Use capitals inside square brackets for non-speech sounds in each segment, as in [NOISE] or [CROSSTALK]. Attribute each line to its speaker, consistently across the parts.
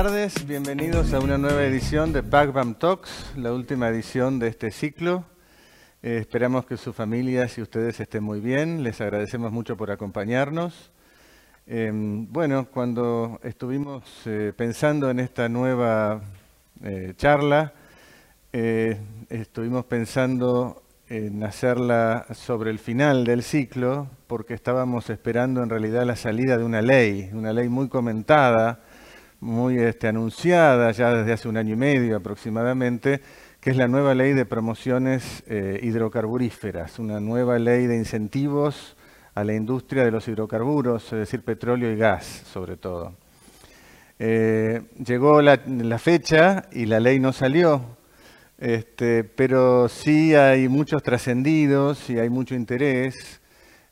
Speaker 1: Tardes, bienvenidos a una nueva edición de Backbam Talks, la última edición de este ciclo. Eh, esperamos que sus familias y ustedes estén muy bien, les agradecemos mucho por acompañarnos. Em, bueno, cuando estuvimos eh, pensando en esta nueva eh, charla, estuvimos pensando en hacerla sobre el final del ciclo, porque estábamos esperando en realidad la salida de una ley, una ley muy comentada, muy este, anunciada ya desde hace un año y medio aproximadamente, que es la nueva ley de promociones eh, hidrocarburíferas, una nueva ley de incentivos a la industria de los hidrocarburos, es decir, petróleo y gas sobre todo. Eh, llegó la, fecha y la ley no salió, este, pero sí hay muchos trascendidos y hay mucho interés.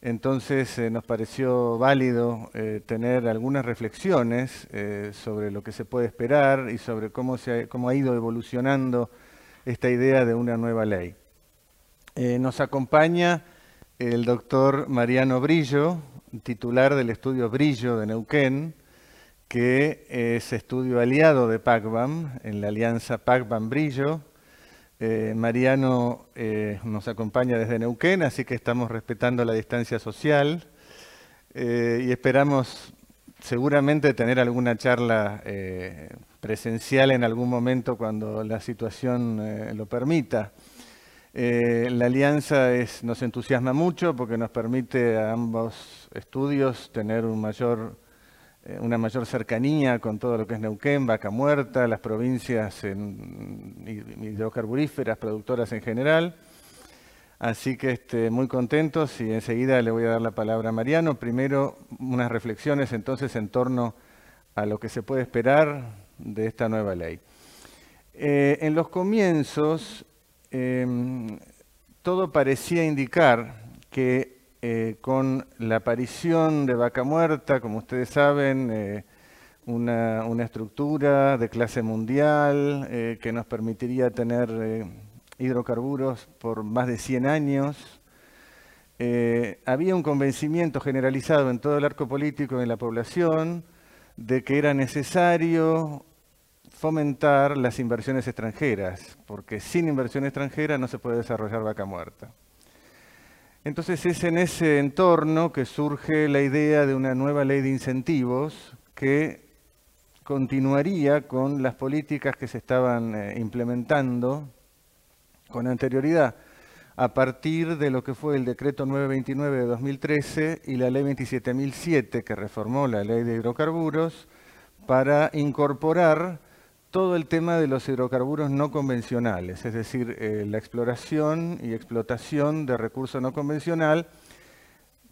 Speaker 1: Entonces eh, nos pareció válido eh, tener algunas reflexiones eh, sobre lo que se puede esperar y sobre cómo, se cómo ha ido evolucionando esta idea de una nueva ley. nos acompaña el doctor Mariano Brillo, titular del estudio Brillo de Neuquén, que es estudio aliado de PACBAM en la alianza PACBAM-Brillo, eh, Mariano eh, nos acompaña desde Neuquén, así que estamos respetando la distancia social eh, y esperamos seguramente tener alguna charla presencial en algún momento cuando la situación lo permita. la alianza nos entusiasma mucho porque nos permite a ambos estudios tener un mayor una mayor cercanía con todo lo que es Neuquén, Vaca Muerta, las provincias hidrocarburíferas, productoras en general. Así que este, muy contentos y enseguida le voy a dar la palabra a Mariano. Primero, unas reflexiones entonces en torno a lo que se puede esperar de esta nueva ley. Eh, en los comienzos, em, todo parecía indicar que eh, con la aparición de Vaca Muerta, como ustedes saben, eh, una, estructura de clase mundial eh, que nos permitiría tener hidrocarburos por más de 100 años. había un convencimiento generalizado en todo el arco político y en la población de que era necesario fomentar las inversiones extranjeras, porque sin inversión extranjera no se puede desarrollar vaca muerta. Entonces es en ese entorno que surge la idea de una nueva ley de incentivos que continuaría con las políticas que se estaban eh, implementando con anterioridad a partir de lo que fue el decreto 929 de 2013 y la ley 27007 que reformó la ley de hidrocarburos para incorporar todo el tema de los hidrocarburos no convencionales, es decir, eh, la exploración y explotación de recursos no convencional,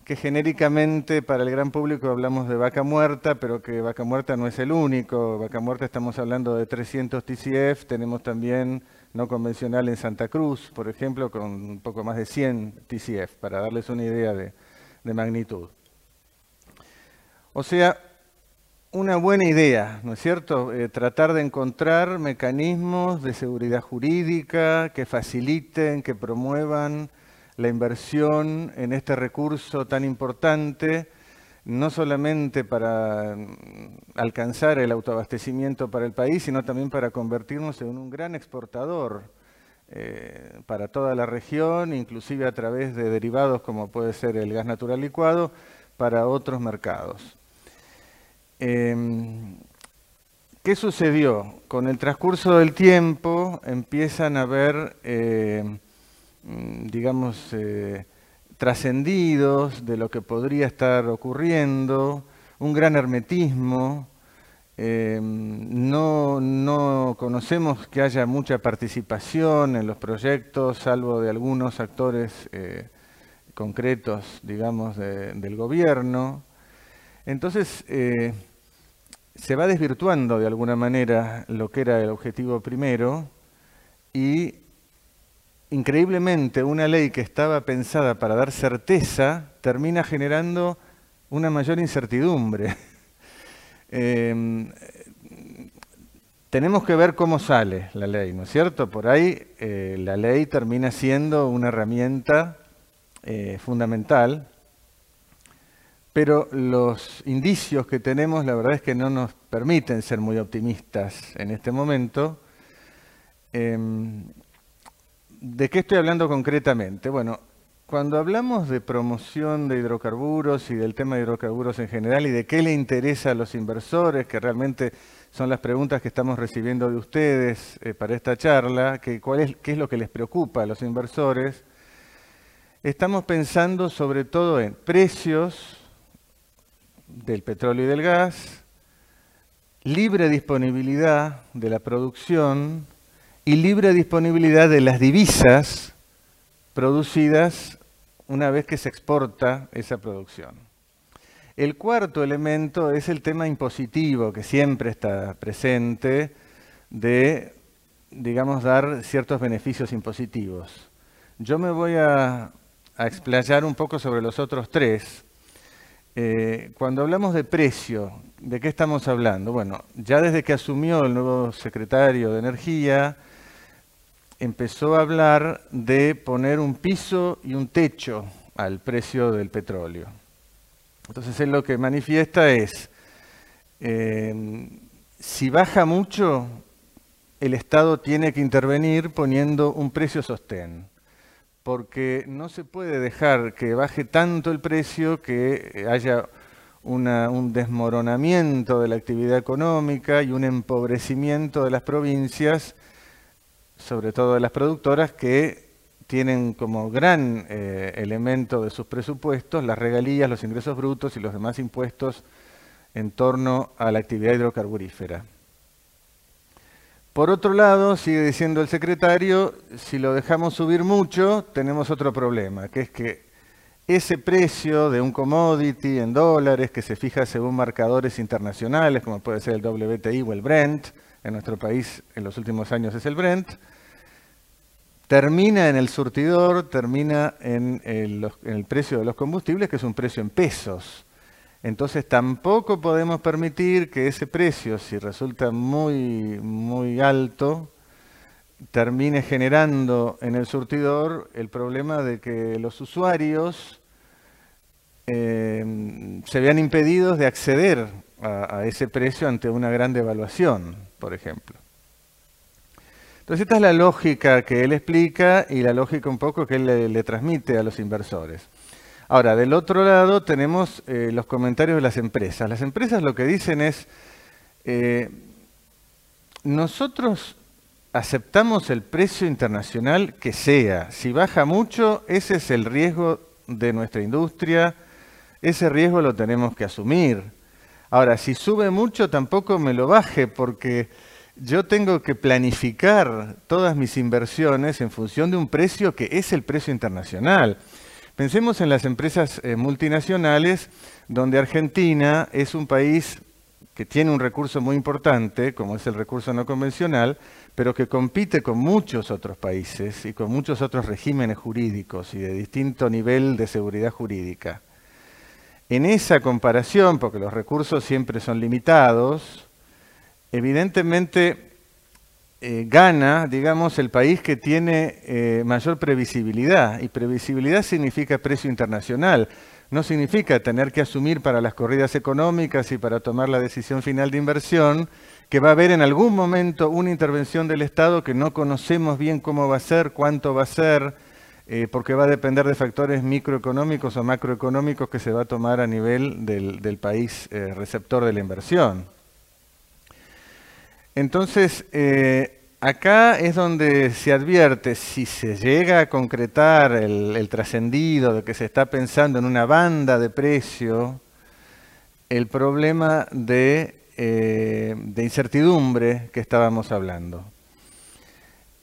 Speaker 1: que genéricamente para el gran público hablamos de vaca muerta, pero que vaca muerta no es el único. Vaca muerta estamos hablando de 300 TCF, tenemos también no convencional en Santa Cruz, por ejemplo, con un poco más de 100 TCF, para darles una idea de, de magnitud. O sea, una buena idea, ¿no es cierto? Eh, tratar de encontrar mecanismos de seguridad jurídica que faciliten, que promuevan la inversión en este recurso tan importante, no solamente para mm, alcanzar el autoabastecimiento para el país, sino también para convertirnos en un gran exportador eh, para toda la región, inclusive a través de derivados como puede ser el gas natural licuado, para otros mercados. Em, ¿Qué sucedió? Con el transcurso del tiempo empiezan a haber, em, digamos, eh, trascendidos de lo que podría estar ocurriendo, un gran hermetismo, em, no, no, conocemos que haya mucha participación en los proyectos, salvo de algunos actores eh, concretos, digamos, del gobierno. Entonces, eh, se va desvirtuando de alguna manera lo que era el objetivo primero y increíblemente una ley que estaba pensada para dar certeza termina generando una mayor incertidumbre. [LAUGHS] Em, tenemos que ver cómo sale la ley, ¿no es cierto? Por ahí eh, la ley termina siendo una herramienta eh, fundamental pero los indicios que tenemos la verdad es que no nos permiten ser muy optimistas en este momento. Em, ¿De qué estoy hablando concretamente? Bueno, cuando hablamos de promoción de hidrocarburos y del tema de hidrocarburos en general y de qué le interesa a los inversores, que realmente son las preguntas que estamos recibiendo de ustedes eh, para esta charla, qué es lo que les preocupa a los inversores, estamos pensando sobre todo en precios del petróleo y del gas, libre disponibilidad de la producción y libre disponibilidad de las divisas producidas una vez que se exporta esa producción. El cuarto elemento es el tema impositivo, que siempre está presente, de, digamos, dar ciertos beneficios impositivos. Yo me voy a, explayar un poco sobre los otros tres. Eh, cuando hablamos de precio, ¿de qué estamos hablando? Bueno, ya desde que asumió el nuevo secretario de Energía, empezó a hablar de poner un piso y un techo al precio del petróleo. Entonces él lo que manifiesta es, eh, si baja mucho, el Estado tiene que intervenir poniendo un precio sostén, porque no se puede dejar que baje tanto el precio que haya un desmoronamiento de la actividad económica y un empobrecimiento de las provincias sobre todo de las productoras, que tienen como gran eh, elemento de sus presupuestos las regalías, los ingresos brutos y los demás impuestos en torno a la actividad hidrocarburífera. Por otro lado, sigue diciendo el secretario, si lo dejamos subir mucho, tenemos otro problema, que es que ese precio de un commodity en dólares que se fija según marcadores internacionales, como puede ser el WTI o el Brent, en nuestro país en los últimos años es el Brent, termina en el surtidor, termina en el, precio de los combustibles, que es un precio en pesos. Entonces tampoco podemos permitir que ese precio, si resulta muy, muy alto, termine generando en el surtidor el problema de que los usuarios eh, se vean impedidos de acceder a, ese precio ante una gran devaluación, por ejemplo. Entonces esta es la lógica que él explica y la lógica un poco que él le, transmite a los inversores. Ahora, del otro lado tenemos eh, los comentarios de las empresas. Las empresas lo que dicen es, eh, nosotros aceptamos el precio internacional que sea. Si baja mucho, ese es el riesgo de nuestra industria, ese riesgo lo tenemos que asumir. Ahora, si sube mucho, tampoco me lo baje, porque yo tengo que planificar todas mis inversiones en función de un precio que es el precio internacional. Pensemos en las empresas eh, multinacionales, donde Argentina es un país que tiene un recurso muy importante, como es el recurso no convencional, pero que compite con muchos otros países y con muchos otros regímenes jurídicos y de distinto nivel de seguridad jurídica. En esa comparación, porque los recursos siempre son limitados, evidentemente eh, gana, digamos, el país que tiene eh, mayor previsibilidad. Y previsibilidad significa precio internacional. No significa tener que asumir para las corridas económicas y para tomar la decisión final de inversión que va a haber en algún momento una intervención del Estado que no conocemos bien cómo va a ser, cuánto va a ser, eh, porque va a depender de factores microeconómicos o macroeconómicos que se va a tomar a nivel del, país receptor de la inversión. Entonces, eh, acá es donde se advierte, si se llega a concretar el, trascendido de que se está pensando en una banda de precio, el problema de, de incertidumbre que estábamos hablando.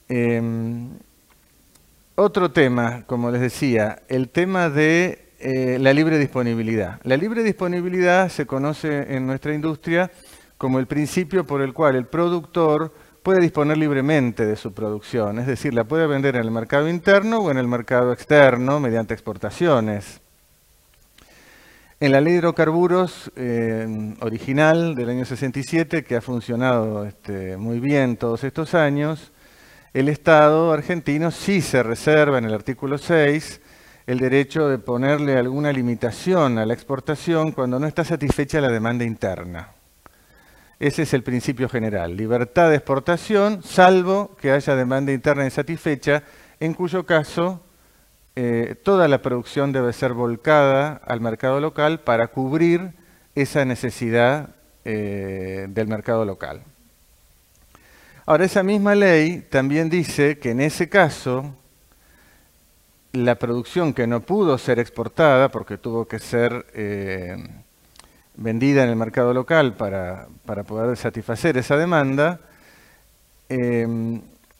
Speaker 1: Em, otro tema, como les decía, el tema de eh, la libre disponibilidad. La libre disponibilidad se conoce en nuestra industria como el principio por el cual el productor puede disponer libremente de su producción, es decir, la puede vender en el mercado interno o en el mercado externo mediante exportaciones. En la ley de hidrocarburos eh, original del año 67, que ha funcionado este, muy bien todos estos años, el Estado argentino sí se reserva en el artículo 6 el derecho de ponerle alguna limitación a la exportación cuando no está satisfecha la demanda interna. Ese es el principio general, libertad de exportación, salvo que haya demanda interna insatisfecha, en cuyo caso eh, toda la producción debe ser volcada al mercado local para cubrir esa necesidad eh, del mercado local. Ahora, esa misma ley también dice que en ese caso la producción que no pudo ser exportada porque tuvo que ser eh, vendida en el mercado local para, poder satisfacer esa demanda, eh,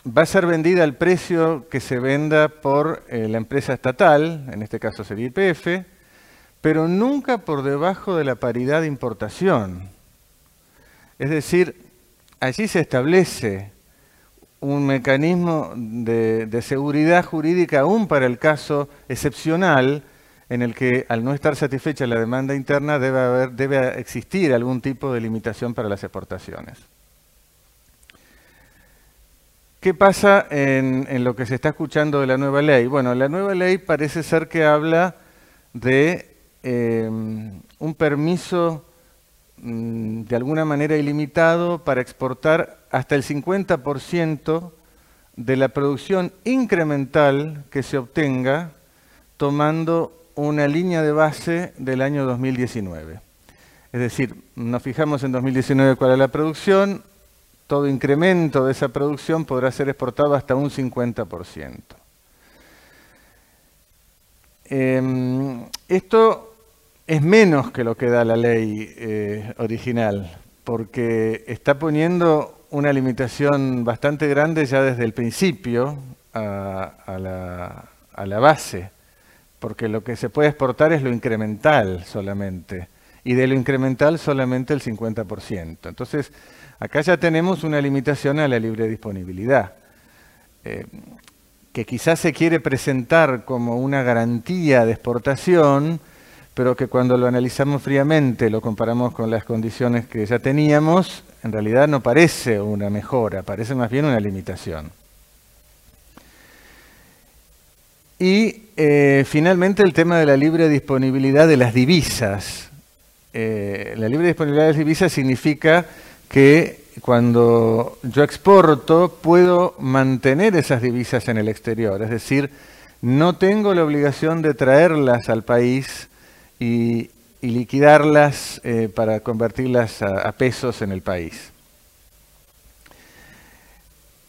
Speaker 1: va a ser vendida al precio que se venda por eh, la empresa estatal, en este caso sería IPF, pero nunca por debajo de la paridad de importación. Es decir, allí se establece un mecanismo de, seguridad jurídica aún para el caso excepcional en el que al no estar satisfecha la demanda interna debe, haber, debe existir algún tipo de limitación para las exportaciones. ¿Qué pasa en, lo que se está escuchando de la nueva ley? Bueno, la nueva ley parece ser que habla de eh, un permiso Mm, de alguna manera ilimitado para exportar hasta el 50% de la producción incremental que se obtenga tomando una línea de base del año 2019. Es decir, nos fijamos en 2019 cuál es la producción, todo incremento de esa producción podrá ser exportado hasta un 50%. Em, esto es menos que lo que da la ley eh, original, porque está poniendo una limitación bastante grande ya desde el principio a, la, base, porque lo que se puede exportar es lo incremental solamente, y de lo incremental solamente el 50%. Entonces, acá ya tenemos una limitación a la libre disponibilidad, eh, que quizás se quiere presentar como una garantía de exportación, pero que cuando lo analizamos fríamente, lo comparamos con las condiciones que ya teníamos, en realidad no parece una mejora, parece más bien una limitación. Y eh, finalmente el tema de la libre disponibilidad de las divisas. Eh, la libre disponibilidad de las divisas significa que cuando yo exporto puedo mantener esas divisas en el exterior, es decir, no tengo la obligación de traerlas al país y, liquidarlas eh, para convertirlas a, pesos en el país.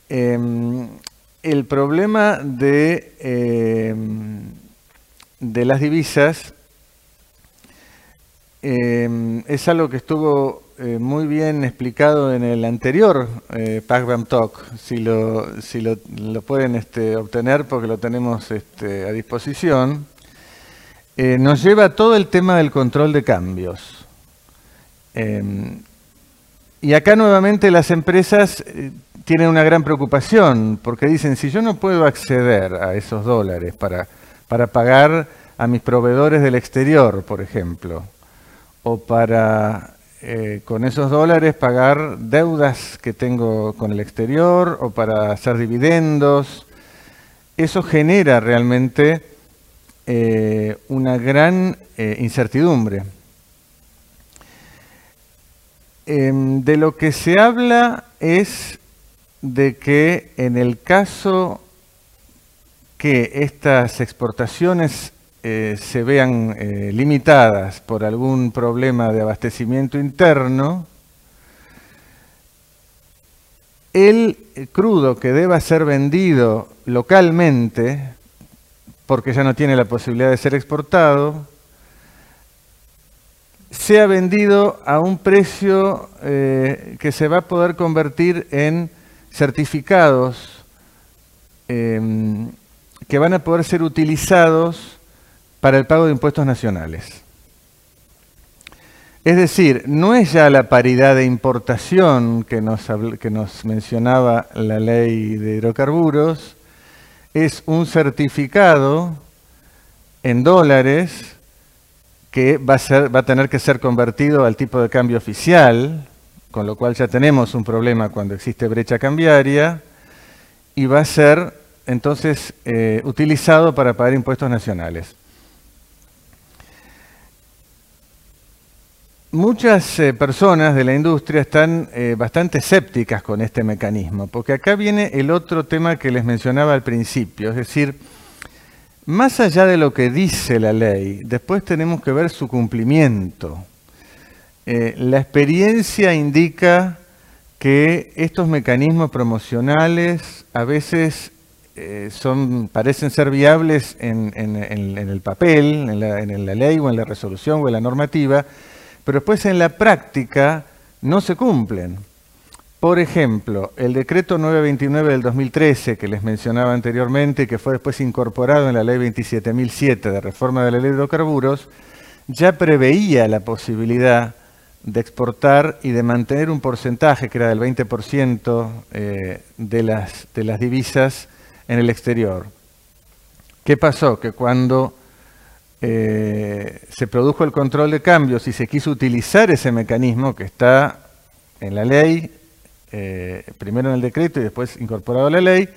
Speaker 1: Em, el problema de, de las divisas em, es algo que estuvo eh, muy bien explicado en el anterior eh, Talk, si lo, pueden este, obtener porque lo tenemos este, a disposición. Eh, nos lleva a todo el tema del control de cambios. Y acá nuevamente las empresas eh, tienen una gran preocupación, porque dicen, si yo no puedo acceder a esos dólares para, para pagar a mis proveedores del exterior, por ejemplo, o para eh, con esos dólares pagar deudas que tengo con el exterior, o para hacer dividendos, eso genera realmente eh, una gran eh, incertidumbre. Em, de lo que se habla es de que en el caso que estas exportaciones eh, se vean limitadas por algún problema de abastecimiento interno, el crudo que deba ser vendido localmente porque ya no tiene la posibilidad de ser exportado, sea vendido a un precio eh, que se va a poder convertir en certificados em, que van a poder ser utilizados para el pago de impuestos nacionales. Es decir, no es ya la paridad de importación que nos, mencionaba la ley de hidrocarburos, es un certificado en dólares que va a tener que ser convertido al tipo de cambio oficial, con lo cual ya tenemos un problema cuando existe brecha cambiaria, y va a ser entonces eh, utilizado para pagar impuestos nacionales. Muchas eh, personas de la industria están eh, bastante escépticas con este mecanismo, porque acá viene el otro tema que les mencionaba al principio, es decir, más allá de lo que dice la ley, después tenemos que ver su cumplimiento. Eh, la experiencia indica que estos mecanismos promocionales a veces son, parecen ser viables en, el papel, en la ley o en la resolución o en la normativa, pero después en la práctica no se cumplen. Por ejemplo, el decreto 929 del 2013 que les mencionaba anteriormente, que fue después incorporado en la ley 27.007 de reforma de la ley de hidrocarburos, ya preveía la posibilidad de exportar y de mantener un porcentaje que era del 20% eh, de, las, de las divisas en el exterior. ¿Qué pasó? Que cuando eh, se produjo el control de cambios y se quiso utilizar ese mecanismo que está en la ley, eh, primero en el decreto y después incorporado a la ley,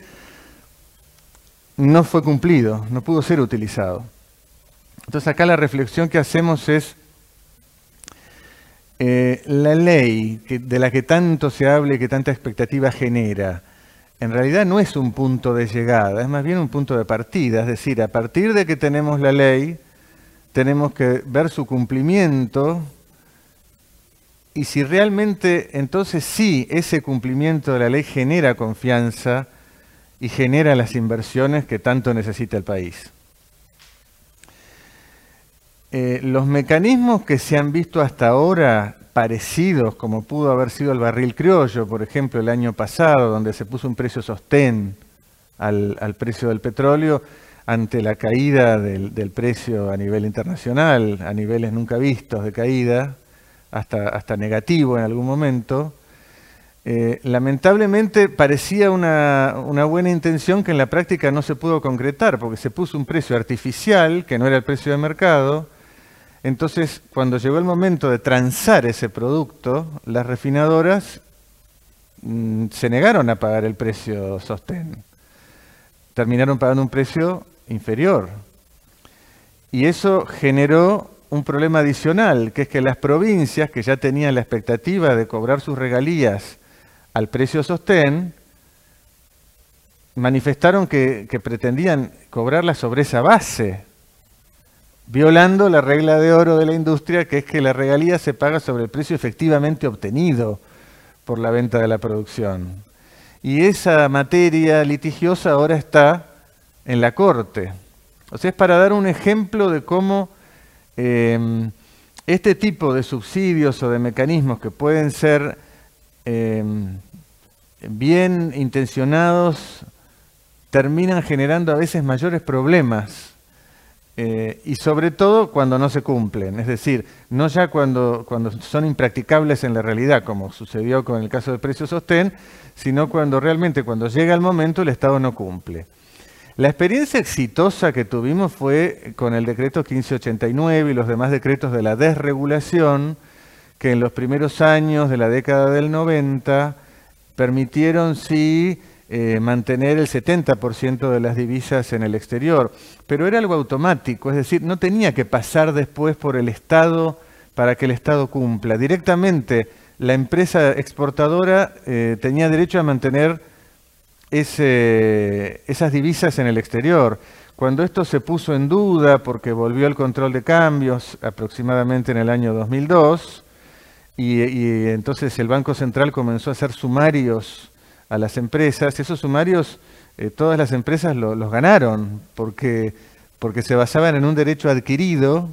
Speaker 1: no fue cumplido, no pudo ser utilizado. Entonces acá la reflexión que hacemos es, eh, la ley de la que tanto se habla y que tanta expectativa genera, en realidad no es un punto de llegada, es más bien un punto de partida, es decir, a partir de que tenemos la ley, tenemos que ver su cumplimiento y si realmente entonces sí ese cumplimiento de la ley genera confianza y genera las inversiones que tanto necesita el país. Eh, los mecanismos que se han visto hasta ahora parecidos, como pudo haber sido el barril criollo, por ejemplo, el año pasado, donde se puso un precio sostén al precio del petróleo, ante la caída del, precio a nivel internacional, a niveles nunca vistos de caída, hasta, hasta negativo en algún momento, eh, lamentablemente parecía una, buena intención que en la práctica no se pudo concretar, porque se puso un precio artificial, que no era el precio de mercado. Entonces, cuando llegó el momento de transar ese producto, las refinadoras mm, se negaron a pagar el precio sostén. Terminaron pagando un precio inferior. Y eso generó un problema adicional, que es que las provincias que ya tenían la expectativa de cobrar sus regalías al precio sostén, manifestaron que, pretendían cobrarla sobre esa base, violando la regla de oro de la industria, que es que la regalía se paga sobre el precio efectivamente obtenido por la venta de la producción. Y esa materia litigiosa ahora está en la corte. O sea, es para dar un ejemplo de cómo em, este tipo de subsidios o de mecanismos que pueden ser em, bien intencionados terminan generando a veces mayores problemas eh, y sobre todo cuando no se cumplen, es decir, no ya cuando, cuando son impracticables en la realidad, como sucedió con el caso del precio sostén, sino cuando realmente cuando llega el momento el Estado no cumple. La experiencia exitosa que tuvimos fue con el decreto 1589 y los demás decretos de la desregulación, que en los primeros años de la década del 90 permitieron sí eh, mantener el 70% de las divisas en el exterior, pero era algo automático, es decir, no tenía que pasar después por el Estado para que el Estado cumpla. Directamente la empresa exportadora eh, tenía derecho a mantener esas divisas en el exterior. Cuando esto se puso en duda porque volvió el control de cambios aproximadamente en el año 2002, y, entonces el Banco Central comenzó a hacer sumarios a las empresas, esos sumarios eh, todas las empresas los ganaron porque, porque se basaban en un derecho adquirido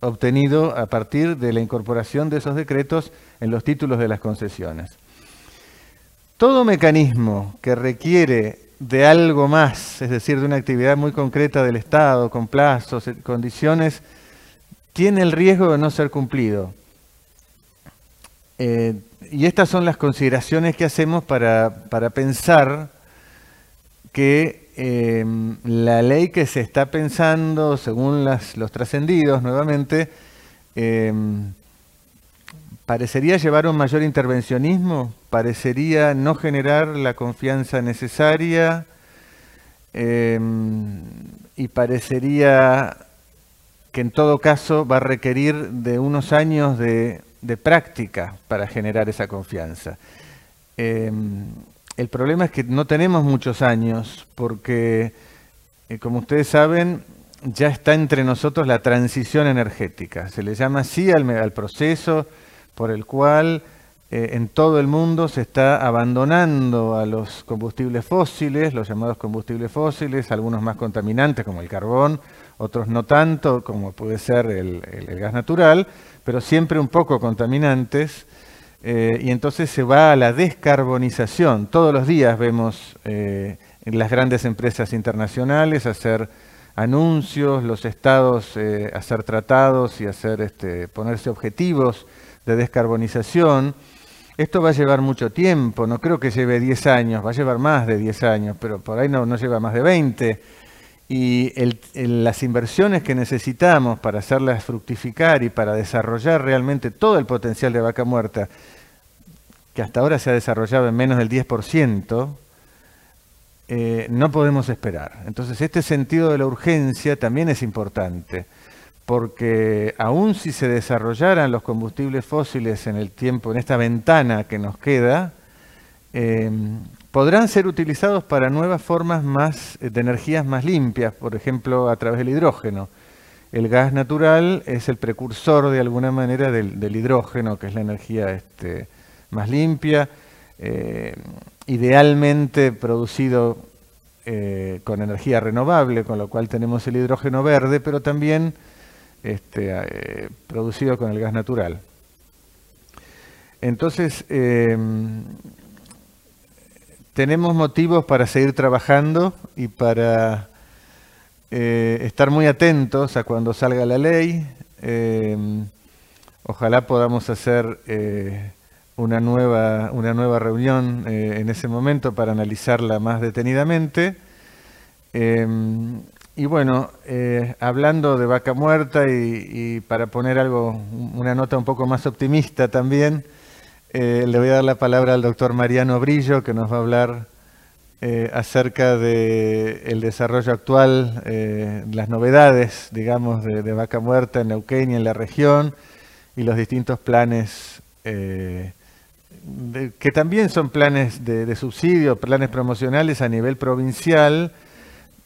Speaker 1: obtenido a partir de la incorporación de esos decretos en los títulos de las concesiones. Todo mecanismo que requiere de algo más, es decir, de una actividad muy concreta del Estado, con plazos, condiciones, tiene el riesgo de no ser cumplido. Eh, y estas son las consideraciones que hacemos para, pensar que em, la ley que se está pensando, según los trascendidos nuevamente, em, parecería llevar un mayor intervencionismo, parecería no generar la confianza necesaria, y parecería que en todo caso va a requerir de unos años de, práctica para generar esa confianza. Em, el problema es que no tenemos muchos años porque, eh, como ustedes saben, ya está entre nosotros la transición energética. Se le llama así al, proceso por el cual eh, en todo el mundo se está abandonando a los combustibles fósiles, los llamados combustibles fósiles, algunos más contaminantes como el carbón, otros no tanto como puede ser el, gas natural, pero siempre un poco contaminantes. Eh, y entonces se va a la descarbonización. Todos los días vemos eh, las grandes empresas internacionales hacer anuncios, los estados eh, hacer tratados y hacer este, ponerse objetivos de descarbonización. Esto va a llevar mucho tiempo, no creo que lleve 10 años, va a llevar más de 10 años, pero por ahí no, no lleva más de 20. Y las inversiones que necesitamos para hacerlas fructificar y para desarrollar realmente todo el potencial de vaca muerta, que hasta ahora se ha desarrollado en menos del 10%, eh, no podemos esperar. Entonces este sentido de la urgencia también es importante, porque aun si se desarrollaran los combustibles fósiles en el tiempo, en esta ventana que nos queda, eh, podrán ser utilizados para nuevas formas más, de energías más limpias, por ejemplo, a través del hidrógeno. El gas natural es el precursor de alguna manera del, hidrógeno, que es la energía este, más limpia. Eh, idealmente producido eh, con energía renovable, con lo cual tenemos el hidrógeno verde, pero también este, eh, producido con el gas natural. Entonces, tenemos motivos para seguir trabajando y para eh, estar muy atentos a cuando salga la ley. Em, ojalá podamos hacer una nueva, una nueva reunión eh, en ese momento para analizarla más detenidamente. Em, y bueno, eh, hablando de vaca muerta y, para poner algo, una nota un poco más optimista también, eh, le voy a dar la palabra al doctor Mariano Brillo, que nos va a hablar acerca del desarrollo actual, las novedades, digamos, de, de, vaca muerta en Neuquén en la región, y los distintos planes que también son planes de, subsidio, planes promocionales a nivel provincial,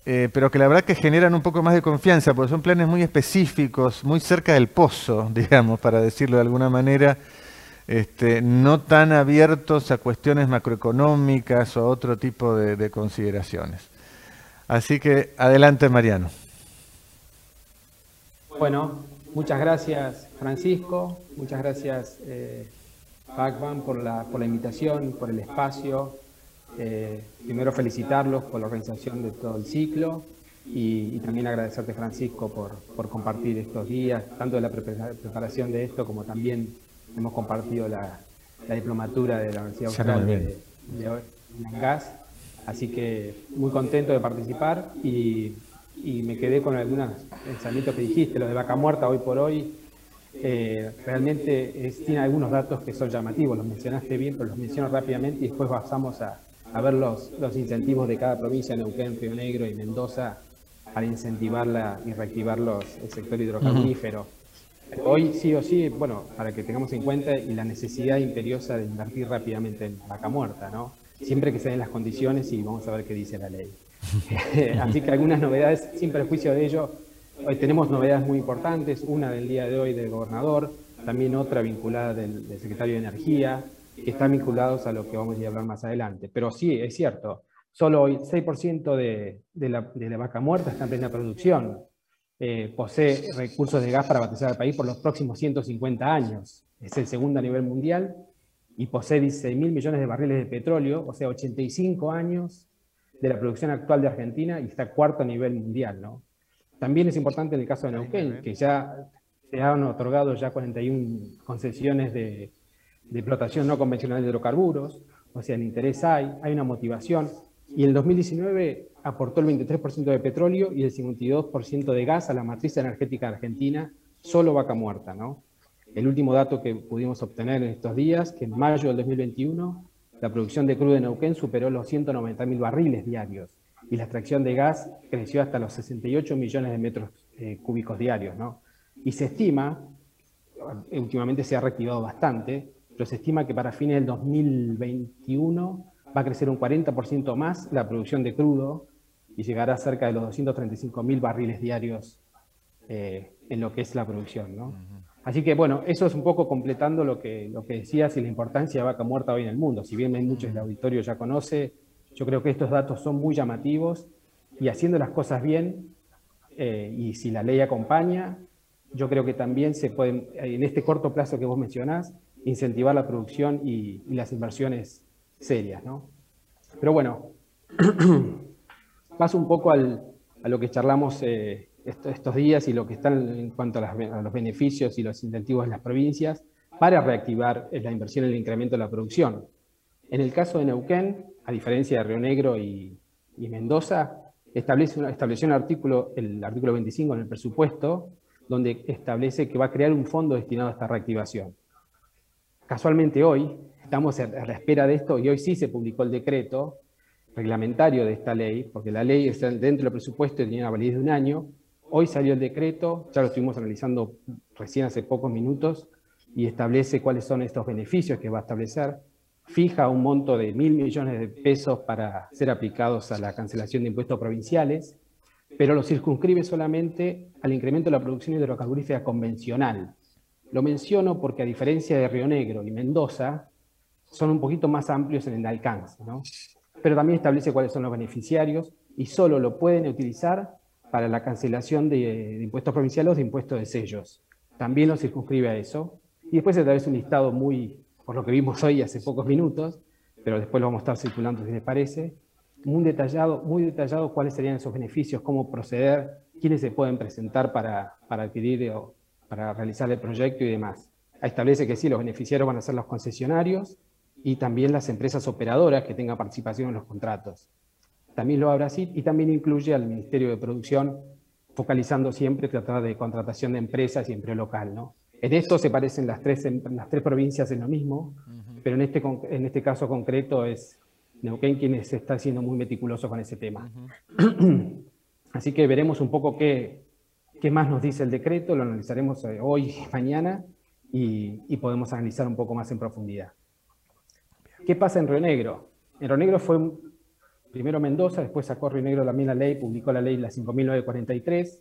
Speaker 1: eh, pero que la verdad que generan un poco más de confianza, porque son planes muy específicos, muy cerca del pozo, [LAUGHS] digamos, para decirlo de alguna manera, este, no tan abiertos a cuestiones macroeconómicas o a otro tipo de, consideraciones. Así que adelante, Mariano.
Speaker 2: Bueno, muchas gracias, Francisco. Muchas gracias. Eh, por la, por la invitación, por el espacio. Eh, primero felicitarlos por la organización de todo el ciclo y, también agradecerte Francisco por, por, compartir estos días, tanto de la preparación de esto como también hemos compartido la, la diplomatura de la Universidad Austral de, de, Gas. Así que muy contento de participar y, y me quedé con algunos pensamientos que dijiste, lo de vaca muerta hoy por hoy eh, realmente tiene algunos datos que son llamativos, los mencionaste bien, pero los menciono rápidamente y después pasamos a, ver los, los, incentivos de cada provincia, Neuquén, Río Negro y Mendoza, para incentivarla y reactivar los, el sector hidrocarburífero. Hoy sí o sí, bueno, para que tengamos en cuenta y la necesidad imperiosa de invertir rápidamente en vaca muerta, ¿no? Siempre que se den las condiciones y vamos a ver qué dice la ley. [LAUGHS] Así que algunas novedades, sin perjuicio de ello, Hoy tenemos novedades muy importantes, una del día de hoy del gobernador, también otra vinculada del, secretario de Energía, que están vinculados a lo que vamos a hablar más adelante. Pero sí, es cierto, solo hoy 6% de, de, la, vaca muerta está en plena producción. Eh, posee recursos de gas para abastecer al país por los próximos 150 años. Es el segundo a nivel mundial y posee 16 mil millones de barriles de petróleo, o sea, 85 años de la producción actual de Argentina y está cuarto a nivel mundial. ¿no? También es importante en el caso de Neuquén, que ya se han otorgado ya 41 concesiones de, explotación no convencional de hidrocarburos, o sea, el interés hay, hay una motivación, y en el 2019 aportó el 23% de petróleo y el 52% de gas a la matriz energética argentina, solo vaca muerta, ¿no? El último dato que pudimos obtener en estos días, que en mayo del 2021 la producción de crudo de Neuquén superó los 190.000 barriles diarios, y la extracción de gas creció hasta los 68 millones de metros eh, cúbicos diarios. ¿no? Y se estima, últimamente se ha reactivado bastante, pero se estima que para fines del 2021 va a crecer un 40% más la producción de crudo y llegará a cerca de los 235 mil barriles diarios eh, en lo que es la producción. ¿no? Así que bueno, eso es un poco completando lo que, lo que decías y la importancia de vaca muerta hoy en el mundo. Si bien hay muchos del auditorio ya conoce, yo creo que estos datos son muy llamativos y haciendo las cosas bien, eh, y si la ley acompaña, yo creo que también se pueden, en este corto plazo que vos mencionás, incentivar la producción y, las inversiones serias. ¿no? Pero bueno, paso un poco al, a lo que charlamos eh, estos días y lo que están en cuanto a, los beneficios y los incentivos de las provincias para reactivar la inversión y el incremento de la producción. En el caso de Neuquén, a diferencia de Río Negro y, Mendoza, establece estableció un artículo, el artículo 25 en el presupuesto, donde establece que va a crear un fondo destinado a esta reactivación. Casualmente hoy, estamos a la espera de esto y hoy sí se publicó el decreto reglamentario de esta ley, porque la ley está dentro del presupuesto y tenía una validez de un año, Hoy salió el decreto, ya lo estuvimos analizando recién hace pocos minutos, y establece cuáles son estos beneficios que va a establecer. Fija un monto de mil millones de pesos para ser aplicados a la cancelación de impuestos provinciales, pero lo circunscribe solamente al incremento de la producción hidrocarburífera convencional. Lo menciono porque a diferencia de Río Negro y Mendoza, son un poquito más amplios en el alcance, ¿no? pero también establece cuáles son los beneficiarios y solo lo pueden utilizar para la cancelación de, impuestos provinciales o de impuestos de sellos. También lo circunscribe a eso. Y después se establece un listado muy, por lo que vimos hoy hace pocos minutos, pero después lo vamos a estar circulando si les parece, muy detallado, muy detallado cuáles serían esos beneficios, cómo proceder, quiénes se pueden presentar para, para adquirir o para realizar el proyecto y demás. Establece que sí, los beneficiarios van a ser los concesionarios y también las empresas operadoras que tengan participación en los contratos también lo habrá así, y también incluye al Ministerio de Producción, focalizando siempre tratar de contratación de empresas y empleo local. ¿no? En esto se parecen las tres, las tres provincias en lo mismo, pero en este, en este caso concreto es Neuquén quien está siendo muy meticuloso con ese tema. [CLEARS THROAT] Así que veremos un poco qué, qué más nos dice el decreto, lo analizaremos eh, hoy mañana y, y podemos analizar un poco más en profundidad. ¿Qué pasa en Río Negro? En Río Negro fue primero Mendoza, después sacó Río Negro también la ley, publicó la ley la 5.943,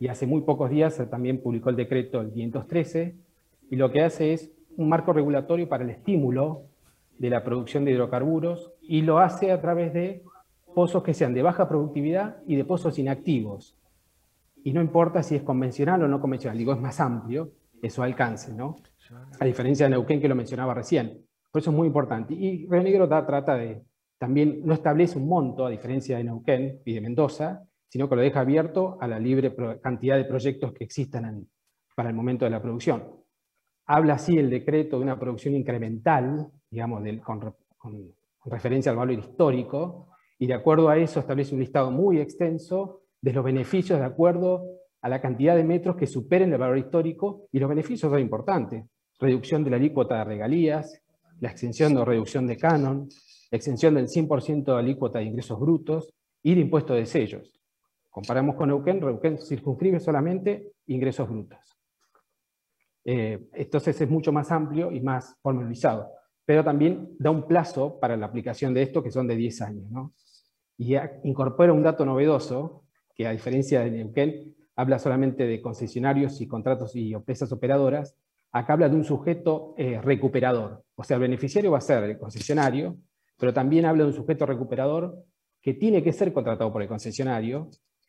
Speaker 2: y hace muy pocos días también publicó el decreto el 513, y lo que hace es un marco regulatorio para el estímulo de la producción de hidrocarburos, y lo hace a través de pozos que sean de baja productividad y de pozos inactivos. Y no importa si es convencional o no convencional, digo, es más amplio eso alcance, ¿no? A diferencia de Neuquén que lo mencionaba recién. Por eso es muy importante. Y Río Negro trata de también no establece un monto, a diferencia de Neuquén y de Mendoza, sino que lo deja abierto a la libre cantidad de proyectos que existan para el momento de la producción. Habla así el decreto de una producción incremental, digamos, con, con referencia al valor histórico, y de acuerdo a eso establece un listado muy extenso de los beneficios de acuerdo a la cantidad de metros que superen el valor histórico, y los beneficios son importantes. Reducción de la alícuota de regalías, la extensión o reducción de canon, exención del 100% de alícuota de ingresos brutos y de impuesto de sellos. Comparamos con Neuquén, Neuquén circunscribe solamente ingresos brutos. Eh, entonces es mucho más amplio y más formalizado, pero también da un plazo para la aplicación de esto que son de 10 años. Y incorpora un dato novedoso, que a diferencia de Neuquén, habla solamente de concesionarios y contratos y empresas operadoras, acá habla de un sujeto eh, recuperador. O sea, el beneficiario va a ser el concesionario, pero también habla de un sujeto recuperador que tiene que ser contratado por el concesionario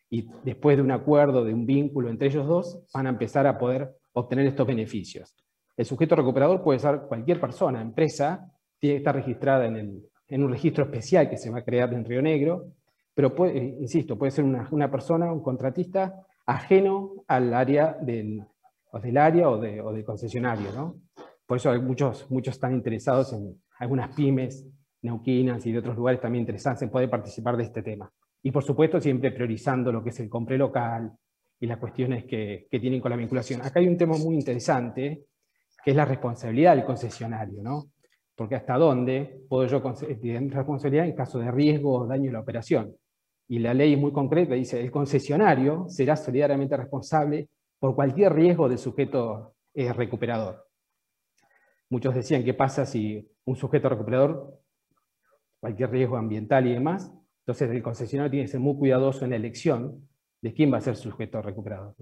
Speaker 2: y después de un acuerdo, de un vínculo entre ellos dos, van a empezar a poder obtener estos beneficios. El sujeto recuperador puede ser cualquier persona, empresa, tiene que estar registrada en, un registro especial que se va a crear en Río Negro, pero puede, insisto, puede ser una, persona, un contratista, ajeno al área del, del área o, de, del concesionario. ¿no? Por eso muchos, muchos están interesados en algunas pymes neuquinas y de otros lugares también interesantes en poder participar de este tema. Y por supuesto siempre priorizando lo que es el compre local y las cuestiones que, que tienen con la vinculación. Acá hay un tema muy interesante, que es la responsabilidad del concesionario, ¿no? Porque hasta dónde puedo yo tener responsabilidad en caso de riesgo o daño en la operación. Y la ley es muy concreta, dice, el concesionario será solidariamente responsable por cualquier riesgo del sujeto eh, recuperador. Muchos decían, ¿qué pasa si un sujeto recuperador, cualquier riesgo ambiental y demás? Entonces el concesionario tiene que ser muy cuidadoso en la elección de quién va a ser su sujeto recuperador.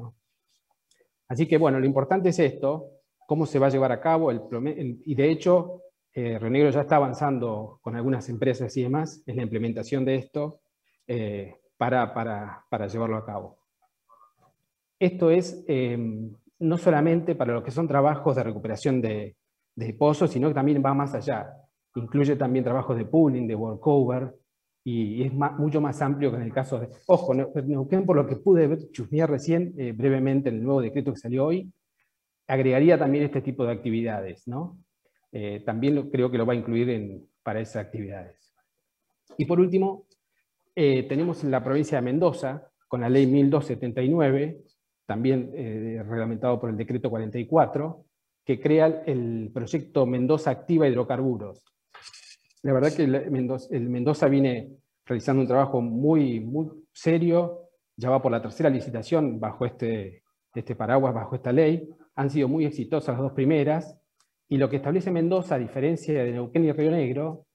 Speaker 2: Así que bueno, lo importante es esto, cómo se va a llevar a cabo, el, y de hecho eh, ya está avanzando con algunas empresas y demás en la implementación de esto eh, para, llevarlo a cabo. Esto es em, no solamente para lo que son trabajos de recuperación de, de pozos, sino que también va más allá. Incluye también trabajos de pooling, de workover, y es mucho más amplio que en el caso de... Ojo, Neuquén, por lo que pude ver, chusmear recién eh, brevemente en el nuevo decreto que salió hoy, agregaría también este tipo de actividades, ¿no? Eh, también creo que lo va a incluir en, para esas actividades. Y por último, eh, tenemos en la provincia de Mendoza, con la ley 1279, también reglamentado por el decreto 44, que crea el proyecto Mendoza Activa Hidrocarburos, la verdad que el Mendoza, viene realizando un trabajo muy, muy serio, ya va por la tercera licitación bajo este, este paraguas, bajo esta ley. Han sido muy exitosas las dos primeras, y lo que establece Mendoza, a diferencia de Neuquén y Río Negro,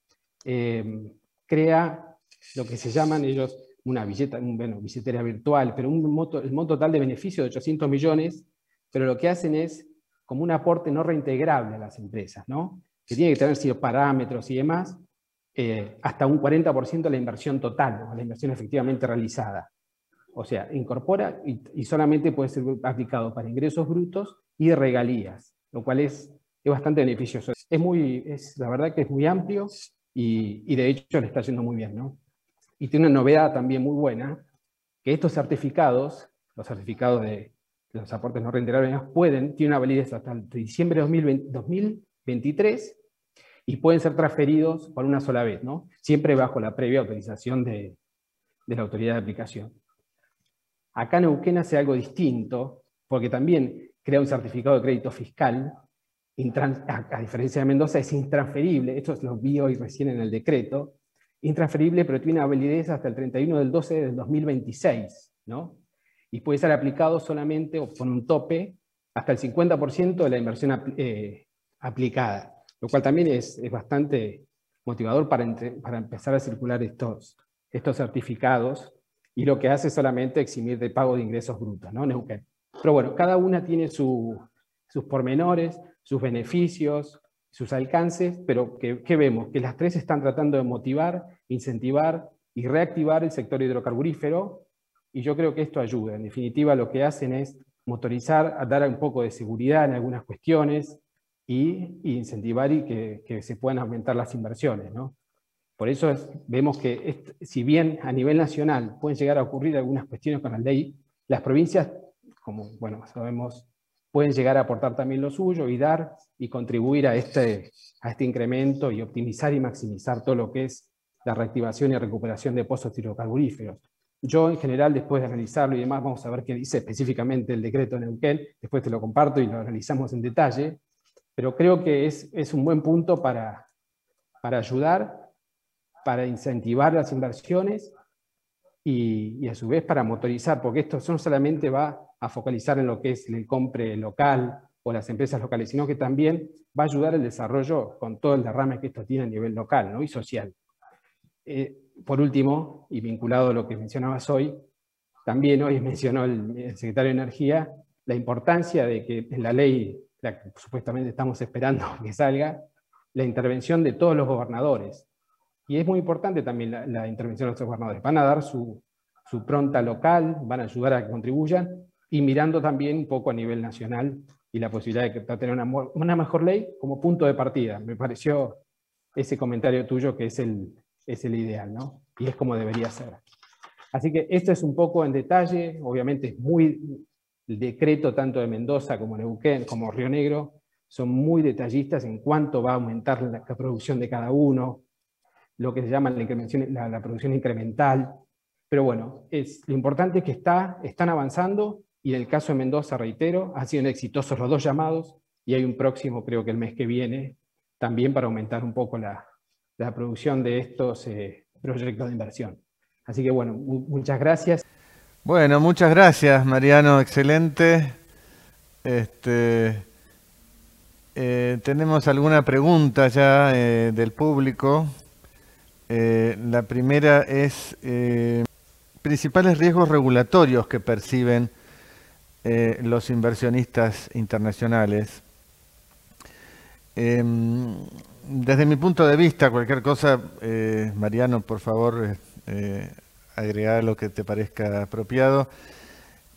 Speaker 2: em, crea lo que se llaman ellos una billeta, bueno, billetera virtual, pero un monto, el monto total de beneficio de 800 millones, pero lo que hacen es como un aporte no reintegrable a las empresas, ¿no? que tiene que tener ciertos parámetros y demás, eh, hasta un 40% de la inversión total, la inversión efectivamente realizada. O sea, incorpora y, solamente puede ser aplicado para ingresos brutos y regalías, lo cual es, es bastante beneficioso. Es muy, es, la verdad que es muy amplio y, de hecho le está yendo muy bien. ¿no? Y tiene una novedad también muy buena, que estos certificados, los certificados de los aportes no reintegrables, pueden, tienen una validez hasta diciembre de 2020, 2023 y pueden ser transferidos por una sola vez, ¿no? siempre bajo la previa autorización de, la autoridad de aplicación. Acá Neuquén hace algo distinto, porque también crea un certificado de crédito fiscal, a, diferencia de Mendoza es intransferible, esto lo vi hoy recién en el decreto, intransferible pero tiene validez hasta el 31 del 12 del 2026, ¿no? y puede ser aplicado solamente o con un tope hasta el 50% de la inversión eh, aplicada lo cual también es, bastante motivador para, para, empezar a circular estos, estos certificados y lo que hace es solamente eximir de pago de ingresos brutos, ¿no? Neuquén. Pero bueno, cada una tiene sus pormenores, sus beneficios, sus alcances, pero ¿qué vemos? Que las tres están tratando de motivar, incentivar y reactivar el sector hidrocarburífero, y yo creo que esto ayuda. En definitiva, lo que hacen es motorizar, dar un poco de seguridad en algunas cuestiones, y, incentivar y que, se puedan aumentar las inversiones. ¿no? Por eso vemos que si bien a nivel nacional pueden llegar a ocurrir algunas cuestiones con la ley, las provincias, como bueno, sabemos, pueden llegar a aportar también lo suyo y dar y contribuir a este, a este incremento y optimizar y maximizar todo lo que es la reactivación y recuperación de pozos hidrocarburíferos. Yo, en general, después de analizarlo y demás, vamos a ver qué dice específicamente el decreto Neuquén, después te lo comparto y lo analizamos en detalle, pero creo que es, es un buen punto para, para ayudar, para incentivar las inversiones y, a su vez para motorizar, porque esto no solamente va a focalizar en lo que es el compre local o las empresas locales, sino que también va a ayudar el desarrollo con todo el derrame que esto tiene a nivel local ¿no? y social. Eh, por último, y vinculado a lo que mencionabas hoy, también hoy [LAUGHS] mencionó el, el secretario de Energía la importancia de que en la ley la que supuestamente estamos esperando [LAUGHS] que salga, la intervención de todos los gobernadores. Y es muy importante también la, intervención de los gobernadores. Van a dar su, su, pronta local, van a ayudar a que contribuyan, y mirando también un poco a nivel nacional y la posibilidad de, tener una, una mejor ley como punto de partida. Me pareció ese comentario tuyo que es el, es el ideal, ¿no? Y es como debería ser. Así que esto es un poco en detalle, obviamente es muy el decreto tanto de Mendoza como Neuquén, como Río Negro, son muy detallistas en cuánto va a aumentar la, producción de cada uno, lo que se llama la, la, producción incremental. Pero bueno, lo importante es que está, están avanzando y en el caso de Mendoza, reitero, han sido exitosos los dos llamados y hay un próximo, creo que el mes que viene, también para aumentar un poco la, producción de estos eh, proyectos de inversión. Así que bueno, muchas gracias.
Speaker 1: Bueno, muchas gracias, Mariano, excelente. Este, eh, tenemos alguna pregunta ya eh, del público. Eh, la primera es principales riesgos regulatorios que perciben los inversionistas internacionales. Em, desde mi punto de vista, cualquier cosa, Mariano, por favor, agregar lo que te parezca apropiado.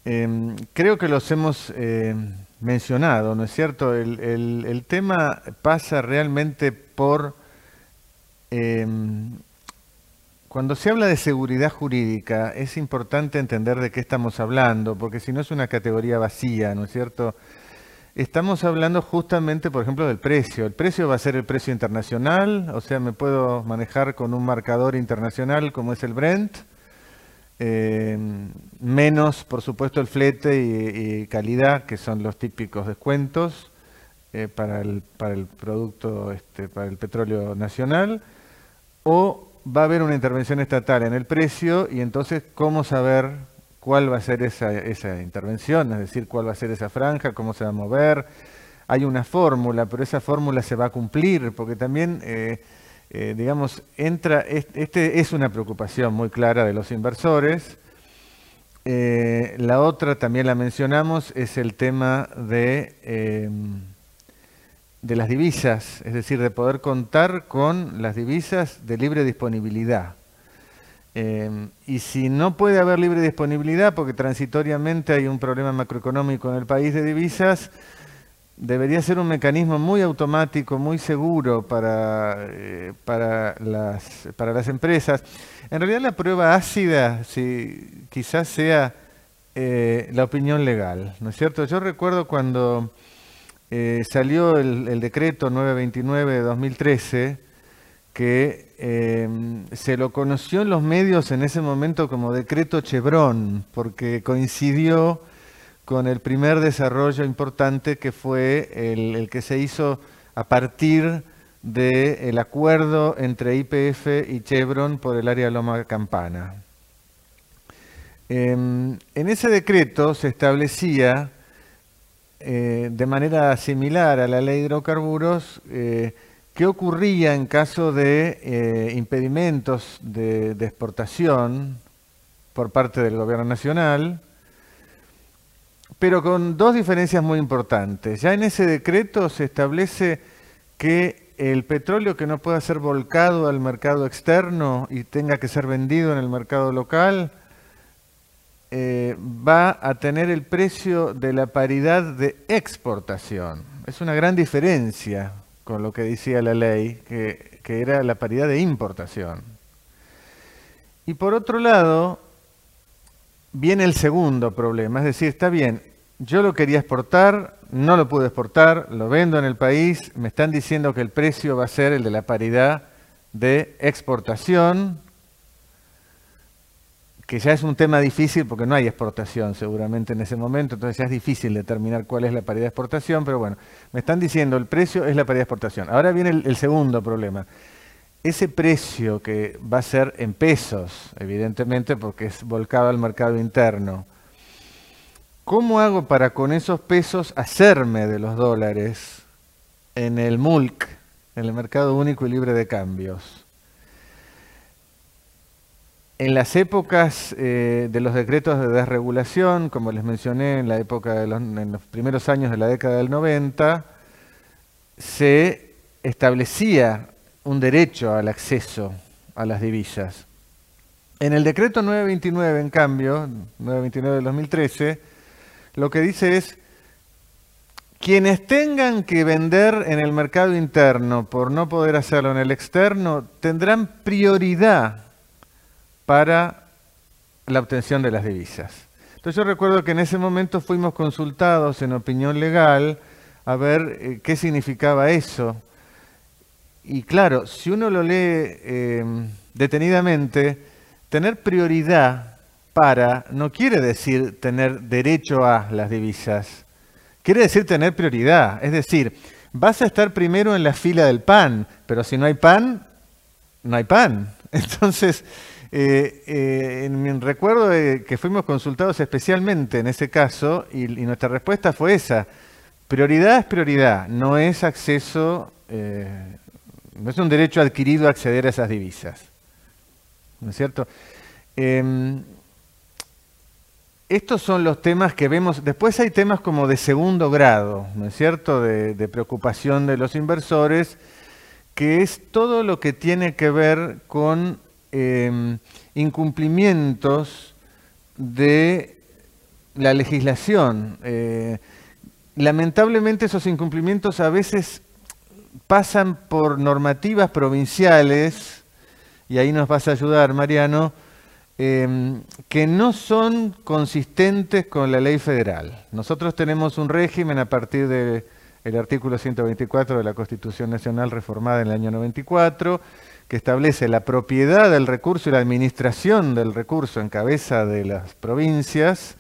Speaker 1: Em, creo que los hemos eh, mencionado, ¿no es cierto? El, tema pasa realmente por... Em, cuando se habla de seguridad jurídica, es importante entender de qué estamos hablando, porque si no es una categoría vacía, ¿no es cierto? Estamos hablando justamente, por ejemplo, del precio. El precio va a ser el precio internacional, o sea, me puedo manejar con un marcador internacional como es el Brent, eh, menos, por supuesto, el flete y, calidad, que son los típicos descuentos eh, para, el, para el producto, este, para el petróleo nacional, o va a haber una intervención estatal en el precio y entonces cómo saber cuál va a ser esa, esa intervención, es decir, cuál va a ser esa franja, cómo se va a mover. Hay una fórmula, pero esa fórmula se va a cumplir, porque también... Eh, eh, digamos, entra, este es una preocupación muy clara de los inversores. Eh, la otra, también la mencionamos, es el tema de, de las divisas, es decir, de poder contar con las divisas de libre disponibilidad. Em, y si no puede haber libre disponibilidad, porque transitoriamente hay un problema macroeconómico en el país de divisas, debería ser un mecanismo muy automático, muy seguro para, eh, para, las, para las empresas. En realidad la prueba ácida si, quizás sea eh, la opinión legal, ¿no es cierto? Yo recuerdo cuando eh, salió el, decreto 929 de 2013, que se lo conoció en los medios en ese momento como decreto Chevron, porque coincidió con el primer desarrollo importante que fue el, que se hizo a partir del acuerdo entre IPF y Chevron por el área Loma Campana. Em, en ese decreto se establecía eh, de manera similar a la ley de hidrocarburos eh, qué ocurría en caso de eh, impedimentos de exportación por parte del gobierno nacional, pero con dos diferencias muy importantes. Ya en ese decreto se establece que el petróleo que no pueda ser volcado al mercado externo y tenga que ser vendido en el mercado local, eh, va a tener el precio de la paridad de exportación. Es una gran diferencia con lo que decía la ley, que, que era la paridad de importación. Y por otro lado, viene el segundo problema, es decir, está bien, yo lo quería exportar, no lo pude exportar, lo vendo en el país, me están diciendo que el precio va a ser el de la paridad de exportación, que ya es un tema difícil porque no hay exportación seguramente en ese momento, entonces ya es difícil determinar cuál es la paridad de exportación, pero bueno, me están diciendo el precio es la paridad de exportación. Ahora viene el, el segundo problema. Ese precio que va a ser en pesos, evidentemente porque es volcado al mercado interno, ¿Cómo hago para con esos pesos hacerme de los dólares en el MULC, en el mercado único y libre de cambios? En las épocas eh, de los decretos de desregulación, como les mencioné en la época de los, en los primeros años de la década del 90, se establecía un derecho al acceso a las divisas. En el decreto 929, en cambio, 929 del 2013, lo que dice es, quienes tengan que vender en el mercado interno por no poder hacerlo en el externo, tendrán prioridad para la obtención de las divisas. Entonces yo recuerdo que en ese momento fuimos consultados en opinión legal a ver eh, qué significaba eso. Y claro, si uno lo lee eh, detenidamente, tener prioridad para no quiere decir tener derecho a las divisas, quiere decir tener prioridad. Es decir, vas a estar primero en la fila del pan, pero si no hay pan, no hay pan. [LAUGHS] Entonces, Eh, eh, en mi recuerdo de que fuimos consultados especialmente en ese caso y, nuestra respuesta fue esa. Prioridad es prioridad, no es acceso, eh, no es un derecho adquirido acceder a esas divisas. ¿No es cierto? Em, estos son los temas que vemos. Después hay temas como de segundo grado, ¿no es cierto?, de, preocupación de los inversores, que es todo lo que tiene que ver con em, incumplimientos de la legislación. Eh, lamentablemente esos incumplimientos a veces pasan por normativas provinciales, y ahí nos vas a ayudar, Mariano, Em, que no son consistentes con la ley federal. Nosotros tenemos un régimen a partir del artículo 124 de la Constitución Nacional reformada en el año 94, que establece la propiedad del recurso y la administración del recurso en cabeza de las provincias,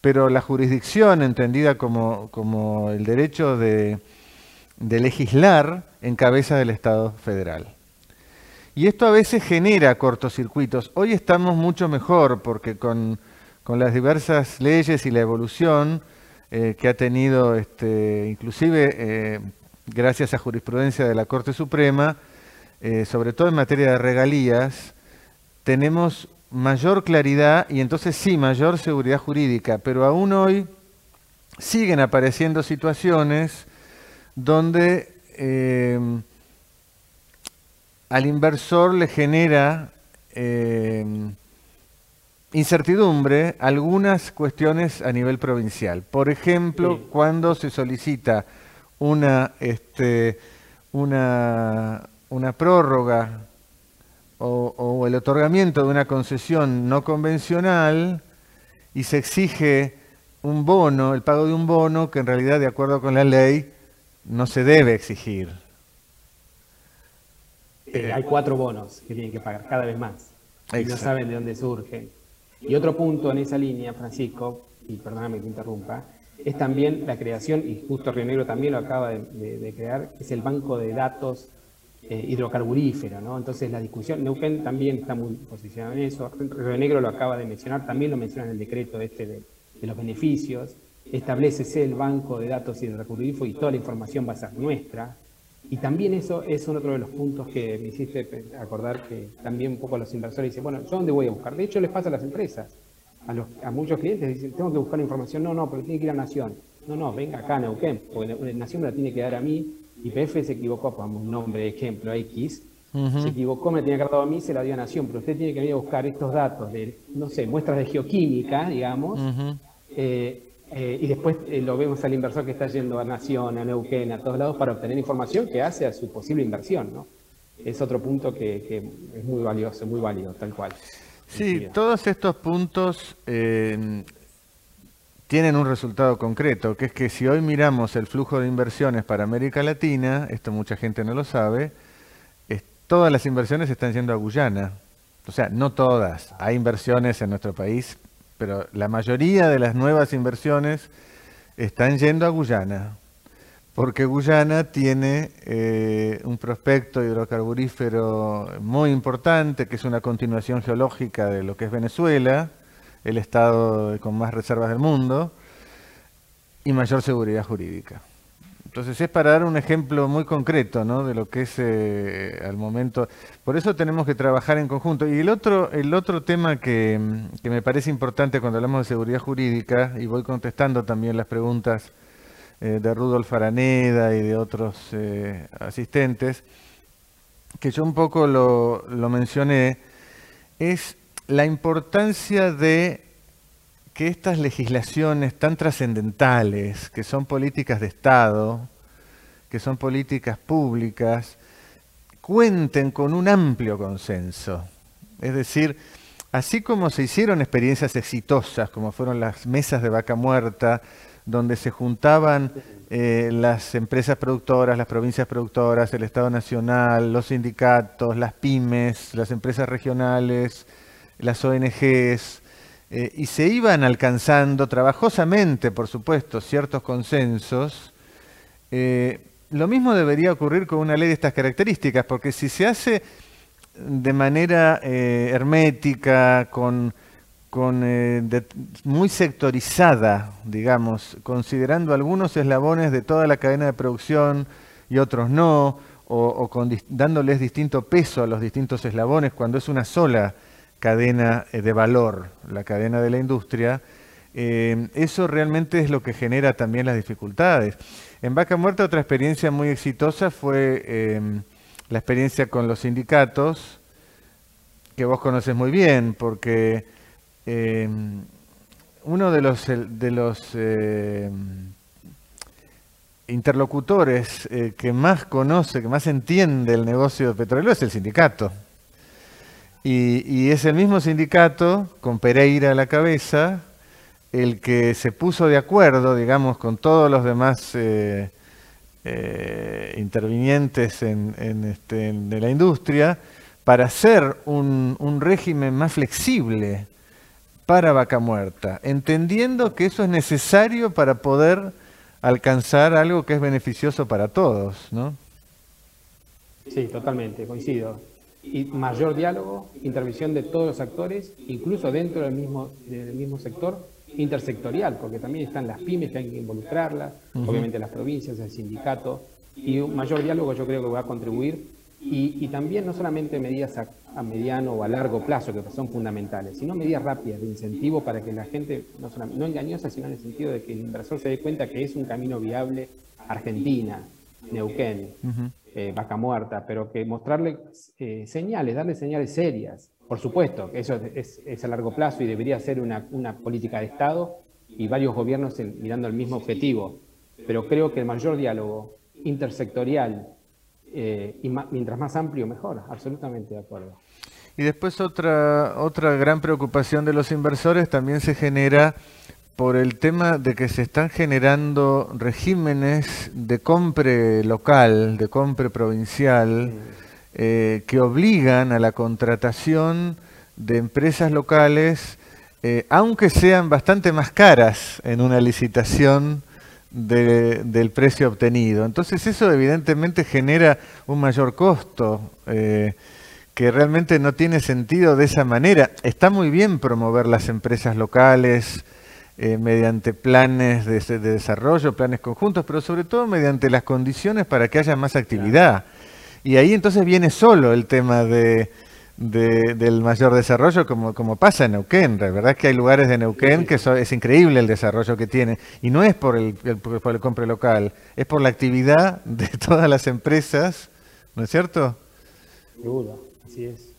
Speaker 1: pero la jurisdicción entendida como, el derecho de legislar en cabeza del Estado federal. Y esto a veces genera cortocircuitos. Hoy estamos mucho mejor porque con, las diversas leyes y la evolución eh, que ha tenido, este, inclusive eh, gracias a jurisprudencia de la Corte Suprema, eh, sobre todo en materia de regalías, tenemos mayor claridad y entonces sí, mayor seguridad jurídica, pero aún hoy siguen apareciendo situaciones donde al inversor le genera eh, incertidumbre algunas cuestiones a nivel provincial. Por ejemplo, cuando se solicita una, este, una, una prórroga o, o, el otorgamiento de una concesión no convencional y se exige un bono, el pago de un bono que en realidad de acuerdo con la ley no se debe exigir.
Speaker 2: Eh, hay cuatro bonos que tienen que pagar cada vez más. Y no saben de dónde surgen. Y otro punto en esa línea, Francisco, y perdóname que interrumpa, es también la creación, y justo Río Negro también lo acaba de, crear, es el banco de datos eh, hidrocarburífero, ¿no? Entonces la discusión, Neuquén también está muy posicionado en eso, Río Negro lo acaba de mencionar, también lo menciona en el decreto este de, de los beneficios, establecese el banco de datos hidrocarburíferos y toda la información va a ser nuestra, y también eso es otro de los puntos que me hiciste acordar que también un poco los inversores dicen, bueno, ¿yo dónde voy a buscar? De hecho, les pasa a las empresas. A muchos clientes dicen, tengo que buscar información. No, no, pero tiene que ir a Nación. No, no, venga acá a Neuquén, porque Nación me la tiene que dar a mí. Y PF se equivocó, pongamos un nombre, de ejemplo, X. Se equivocó, me la tenía que a mí, se la dio a Nación. Pero usted tiene que venir a buscar estos datos de, no sé, muestras de geoquímica, digamos, eh, y después eh, lo vemos al inversor que está yendo a Nación, a Neuquén, a todos lados para obtener información que hace a su posible inversión. ¿no? Es otro punto que, es muy valioso, muy válido, tal cual.
Speaker 1: Sí, todos estos puntos eh, tienen un resultado concreto, que es que si hoy miramos el flujo de inversiones para América Latina, esto mucha gente no lo sabe, todas las inversiones están yendo a Guyana. O sea, no todas. Hay inversiones en nuestro país pero la mayoría de las nuevas inversiones están yendo a Guyana, porque Guyana tiene eh, un prospecto hidrocarburífero muy importante, que es una continuación geológica de lo que es Venezuela, el estado con más reservas del mundo, y mayor seguridad jurídica. Entonces es para dar un ejemplo muy concreto ¿no? de lo que es eh, al momento. Por eso tenemos que trabajar en conjunto. Y el otro, el otro tema que, me parece importante cuando hablamos de seguridad jurídica, y voy contestando también las preguntas eh, de Rudolf Araneda y de otros eh, asistentes, que yo un poco lo, lo mencioné, es la importancia de que estas legislaciones tan trascendentales, que son políticas de Estado, que son políticas públicas, cuenten con un amplio consenso. Es decir, así como se hicieron experiencias exitosas, como fueron las mesas de vaca muerta, donde se juntaban eh, las empresas productoras, las provincias productoras, el Estado Nacional, los sindicatos, las pymes, las empresas regionales, las ONGs, eh, y se iban alcanzando trabajosamente, por supuesto, ciertos consensos, eh, lo mismo debería ocurrir con una ley de estas características, porque si se hace de manera eh, hermética, con, muy sectorizada, digamos, considerando algunos eslabones de toda la cadena de producción y otros no, o, dándoles distinto peso a los distintos eslabones cuando es una sola cadena de valor, la cadena de la industria, eso realmente es lo que genera también las dificultades. En Vaca Muerta otra experiencia muy exitosa fue la experiencia con los sindicatos, que vos conoces muy bien, porque eh, uno de los, de los eh, interlocutores eh, que más conoce, que más entiende el negocio de petróleo es el sindicato. Y, es el mismo sindicato, con Pereira a la cabeza, el que se puso de acuerdo, digamos, con todos los demás eh, intervinientes en, este, de la industria para hacer un, régimen más flexible para vaca muerta, entendiendo que eso es necesario para poder alcanzar algo que es beneficioso para todos, ¿no?
Speaker 2: Sí, totalmente, coincido. Y mayor diálogo, intervención de todos los actores, incluso dentro del mismo, del mismo sector, intersectorial, porque también están las pymes que hay que involucrarlas, obviamente las provincias, el sindicato, y un mayor diálogo yo creo que va a contribuir, y, también no solamente medidas a, mediano o a largo plazo, que son fundamentales, sino medidas rápidas de incentivo para que la gente, no, no engañosa, sino en el sentido de que el inversor se dé cuenta que es un camino viable Argentina, Neuquén, eh, Vaca Muerta, pero que mostrarle eh, señales, darle señales serias, por supuesto, que eso es, a largo plazo y debería ser una, política de Estado y varios gobiernos mirando el mismo objetivo. Pero creo que el mayor diálogo intersectorial eh, y mientras más amplio, mejor. Absolutamente de acuerdo.
Speaker 1: Y después otra, otra gran preocupación de los inversores también se genera por el tema de que se están generando regímenes de compra local, de compra provincial. Eh, que obligan a la contratación de empresas locales, eh, aunque sean bastante más caras en una licitación del precio obtenido. Entonces eso evidentemente genera un mayor costo. Eh, que realmente no tiene sentido de esa manera. Está muy bien promover las empresas locales mediante planes de, desarrollo, planes conjuntos, pero sobre todo mediante las condiciones para que haya más actividad. Y ahí entonces viene solo el tema de, del mayor desarrollo, como, como pasa en Neuquén. La verdad es que hay lugares de Neuquén que es increíble el desarrollo que tiene. Y no es por el, por el compre local, es por la actividad de [LAUGHS] todas las empresas, ¿no es cierto?
Speaker 2: Seguro, así es.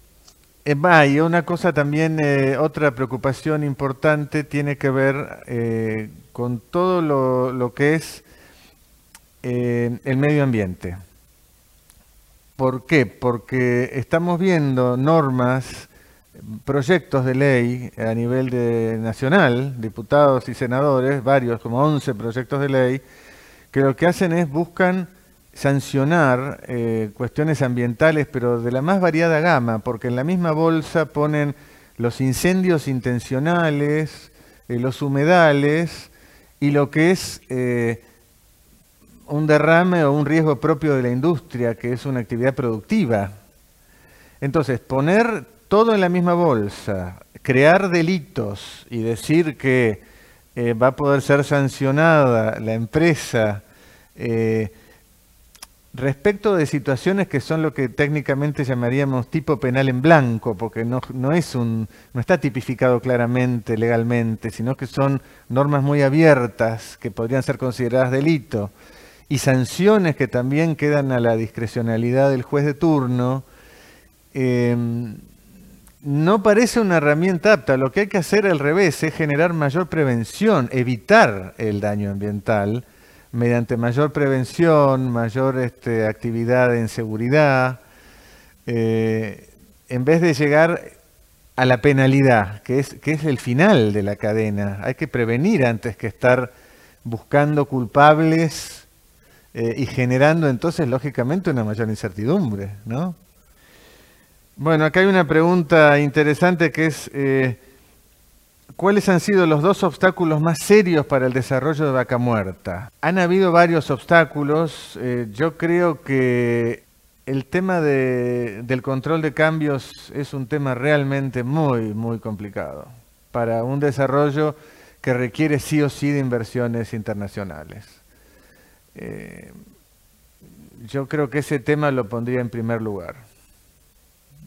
Speaker 1: Y una cosa también, eh, otra preocupación importante tiene que ver eh, con todo lo, lo que es eh, el medio ambiente. ¿Por qué? Porque estamos viendo normas, proyectos de ley a nivel de nacional, diputados y senadores, varios, como 11 proyectos de ley, que lo que hacen es buscan sancionar eh, cuestiones ambientales, pero de la más variada gama, porque en la misma bolsa ponen los incendios intencionales, eh, los humedales y lo que es eh, un derrame o un riesgo propio de la industria, que es una actividad productiva. Entonces, poner todo en la misma bolsa, crear delitos y decir que va a poder ser sancionada la empresa respecto de situaciones que son lo que técnicamente llamaríamos tipo penal en blanco, porque no, no, es un, no está tipificado claramente legalmente, sino que son normas muy abiertas que podrían ser consideradas delito y sanciones que también quedan a la discrecionalidad del juez de turno, em, no parece una herramienta apta. Lo que hay que hacer al revés es generar mayor prevención, evitar el daño ambiental mediante mayor prevención, mayor este, actividad en seguridad, eh, en vez de llegar a la penalidad, que es, que es el final de la cadena. Hay que prevenir antes que estar buscando culpables eh, y generando entonces, lógicamente, una mayor incertidumbre, ¿no? Bueno, acá hay una pregunta interesante que es, eh, ¿cuáles han sido los dos obstáculos más serios para el desarrollo de Vaca Muerta? Han habido varios obstáculos, eh, yo creo que el tema del control de cambios es un tema realmente muy, muy complicado para un desarrollo que requiere sí o sí de inversiones internacionales. Eh, yo creo que ese tema lo pondría en primer lugar.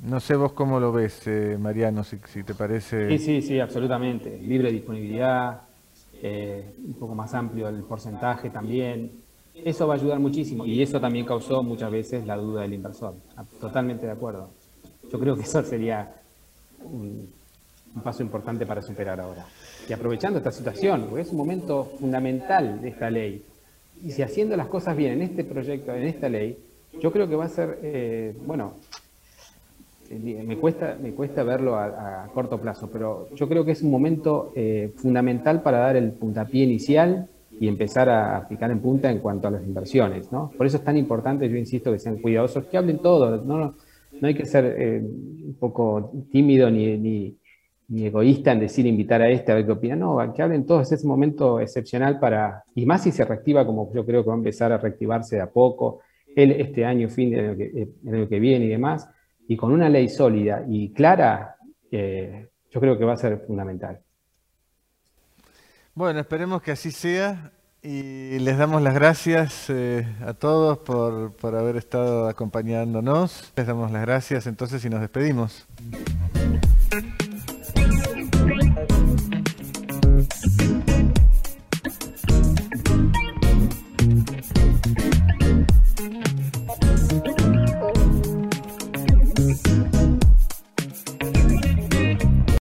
Speaker 1: No sé vos cómo lo ves, eh, Mariano, si, te parece.
Speaker 2: Sí, sí, sí, absolutamente. Libre disponibilidad, eh, un poco más amplio el porcentaje también. Eso va a ayudar muchísimo y eso también causó muchas veces la duda del inversor. Ah, totalmente de acuerdo. Yo creo que [LAUGHS] eso sería un, paso importante para superar ahora. Y aprovechando esta situación, porque es un momento fundamental de esta ley. Y si haciendo las cosas bien en este proyecto, en esta ley, yo creo que va a ser, eh, bueno, me cuesta, me cuesta verlo a, corto plazo, pero yo creo que es un momento eh, fundamental para dar el puntapié inicial y empezar a picar en punta en cuanto a las inversiones. ¿no? Por eso es tan importante, yo insisto, que sean cuidadosos, que hablen todos. No, no hay que ser eh, un poco tímido ni, ni, egoísta en decir invitar a este a ver qué opina. No, que hablen todos. Es un momento excepcional para, y más si se reactiva como yo creo que va a empezar a reactivarse de a poco, el, este año, fin de eh, año que viene y demás, y con una ley sólida y clara, eh, yo creo que va a ser fundamental.
Speaker 1: Bueno, esperemos que así sea y les damos las gracias eh, a todos por, por haber estado acompañándonos. Les damos las gracias entonces y nos despedimos.